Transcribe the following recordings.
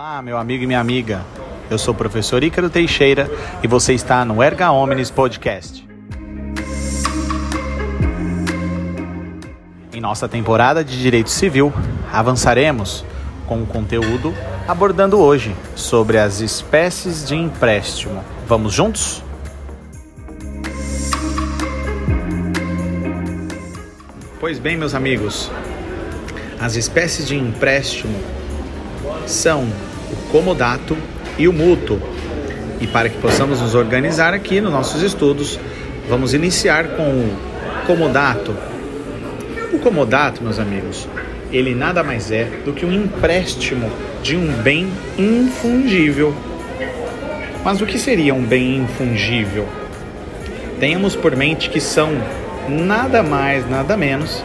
Olá, meu amigo e minha amiga. Eu sou o professor Ícaro Teixeira e você está no Erga Omnis Podcast. Em nossa temporada de Direito Civil, avançaremos com o conteúdo abordando hoje sobre as espécies de empréstimo. Vamos juntos? Pois bem, meus amigos, as espécies de empréstimo são o comodato e o mútuo. E para que possamos nos organizar aqui nos nossos estudos, vamos iniciar com o comodato. O comodato, meus amigos, ele nada mais é do que um empréstimo de um bem infungível. Mas o que seria um bem infungível? Tenhamos por mente que são nada mais, nada menos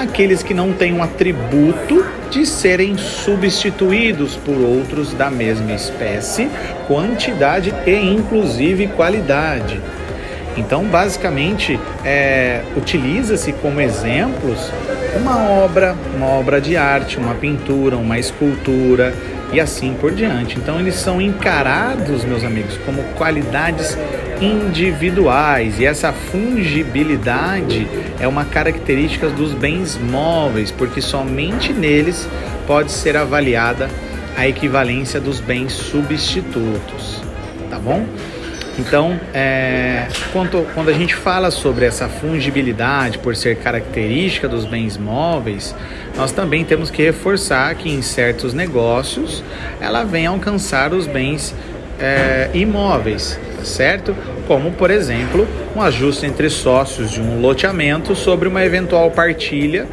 aqueles que não têm um atributo de serem substituídos por outros da mesma espécie, quantidade e inclusive qualidade. Então, basicamente, é, utiliza-se como exemplos uma obra, uma obra de arte, uma pintura, uma escultura e assim por diante. Então, eles são encarados, meus amigos, como qualidades individuais. E essa fungibilidade é uma característica dos bens móveis, porque somente neles pode ser avaliada a equivalência dos bens substitutos, tá bom? Então, é, quando, quando a gente fala sobre essa fungibilidade por ser característica dos bens móveis, nós também temos que reforçar que em certos negócios ela vem alcançar os bens é, imóveis, certo? Como, por exemplo, um ajuste entre sócios de um loteamento sobre uma eventual partilha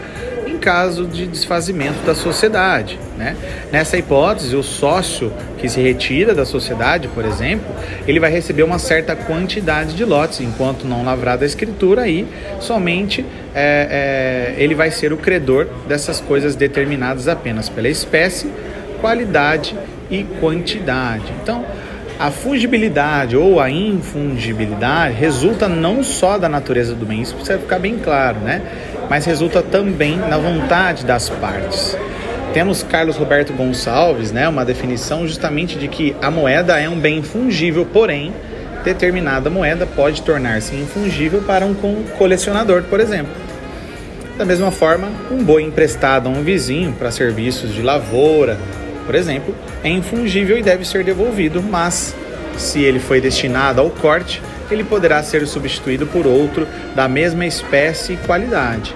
em caso de desfazimento da sociedade. Né? Nessa hipótese, o sócio que se retira da sociedade, por exemplo, ele vai receber uma certa quantidade de lotes, enquanto não lavrada a escritura, aí somente é, é, ele vai ser o credor dessas coisas determinadas apenas pela espécie, qualidade e quantidade. Então, a fungibilidade ou a infungibilidade resulta não só da natureza do bem, isso precisa ficar bem claro, né? Mas resulta também na vontade das partes. Temos Carlos Roberto Gonçalves, né, uma definição justamente de que a moeda é um bem fungível, porém determinada moeda pode tornar-se infungível para um colecionador, por exemplo. Da mesma forma, um boi emprestado a um vizinho para serviços de lavoura, por exemplo, é infungível e deve ser devolvido, mas se ele foi destinado ao corte, ele poderá ser substituído por outro da mesma espécie e qualidade.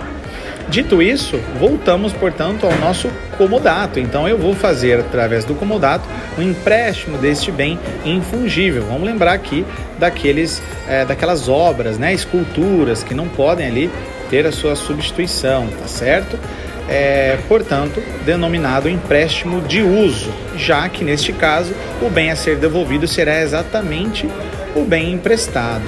Dito isso, voltamos, portanto, ao nosso comodato. Então, eu vou fazer, através do comodato, um empréstimo deste bem infungível. Vamos lembrar aqui daqueles, é, daquelas obras, né, esculturas que não podem ali ter a sua substituição, tá certo? É, portanto, denominado empréstimo de uso, já que neste caso o bem a ser devolvido será exatamente o bem emprestado.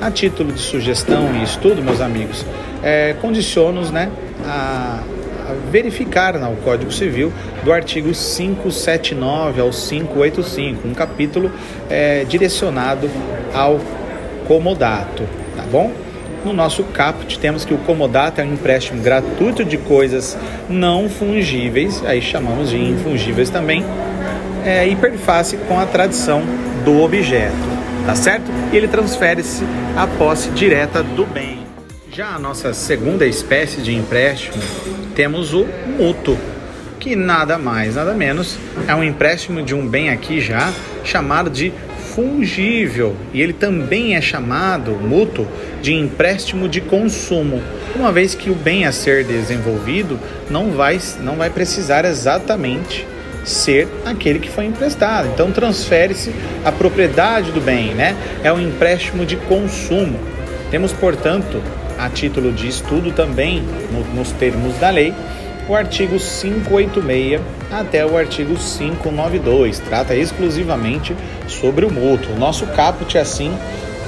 A título de sugestão e estudo, meus amigos, é, condiciono-nos né, a, a verificar no Código Civil do artigo 579 ao 585, um capítulo é, direcionado ao comodato, tá bom? No nosso caput temos que o comodato é um empréstimo gratuito de coisas não fungíveis, aí chamamos de infungíveis também, é, hiperface com a tradição do objeto, tá certo? E ele transfere-se à posse direta do bem. Já a nossa segunda espécie de empréstimo, temos o mútuo, que nada mais, nada menos é um empréstimo de um bem aqui já chamado de fungível e ele também é chamado mútuo de empréstimo de consumo, uma vez que o bem a ser desenvolvido não vai, não vai precisar exatamente ser aquele que foi emprestado. Então transfere-se a propriedade do bem, né? É um empréstimo de consumo. Temos, portanto, a título de estudo também, no, nos termos da lei, o artigo 586 até o artigo 592. Trata exclusivamente sobre o mútuo. O nosso caput, assim,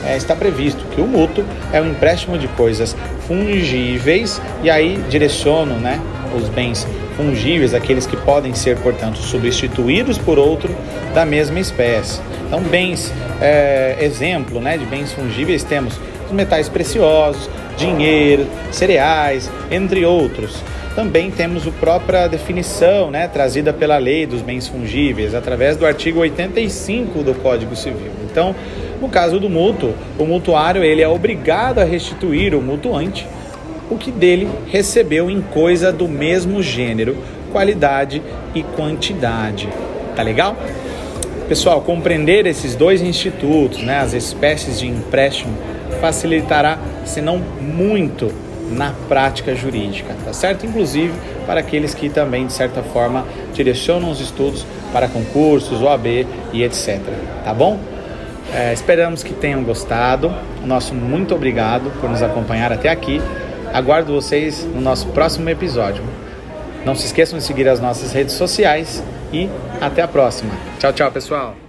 é, está previsto que o mútuo é o empréstimo de coisas fungíveis e aí direciono né, os bens fungíveis, aqueles que podem ser, portanto, substituídos por outro da mesma espécie. Então, bens, é, exemplo né, de bens fungíveis, temos os metais preciosos, dinheiro, cereais, entre outros. Também temos a própria definição, né, trazida pela lei dos bens fungíveis, através do artigo 85 do Código Civil. Então, no caso do mútuo, o mutuário ele é obrigado a restituir o mutuante o que dele recebeu em coisa do mesmo gênero, qualidade e quantidade. Tá legal? Pessoal, compreender esses dois institutos, né, as espécies de empréstimo, facilitará, se não muito, na prática jurídica, tá certo? Inclusive para aqueles que também, de certa forma, direcionam os estudos para concursos, OAB e etc. Tá bom? É, esperamos que tenham gostado. Nosso muito obrigado por nos acompanhar até aqui. Aguardo vocês no nosso próximo episódio. Não se esqueçam de seguir as nossas redes sociais e até a próxima. Tchau, tchau, pessoal.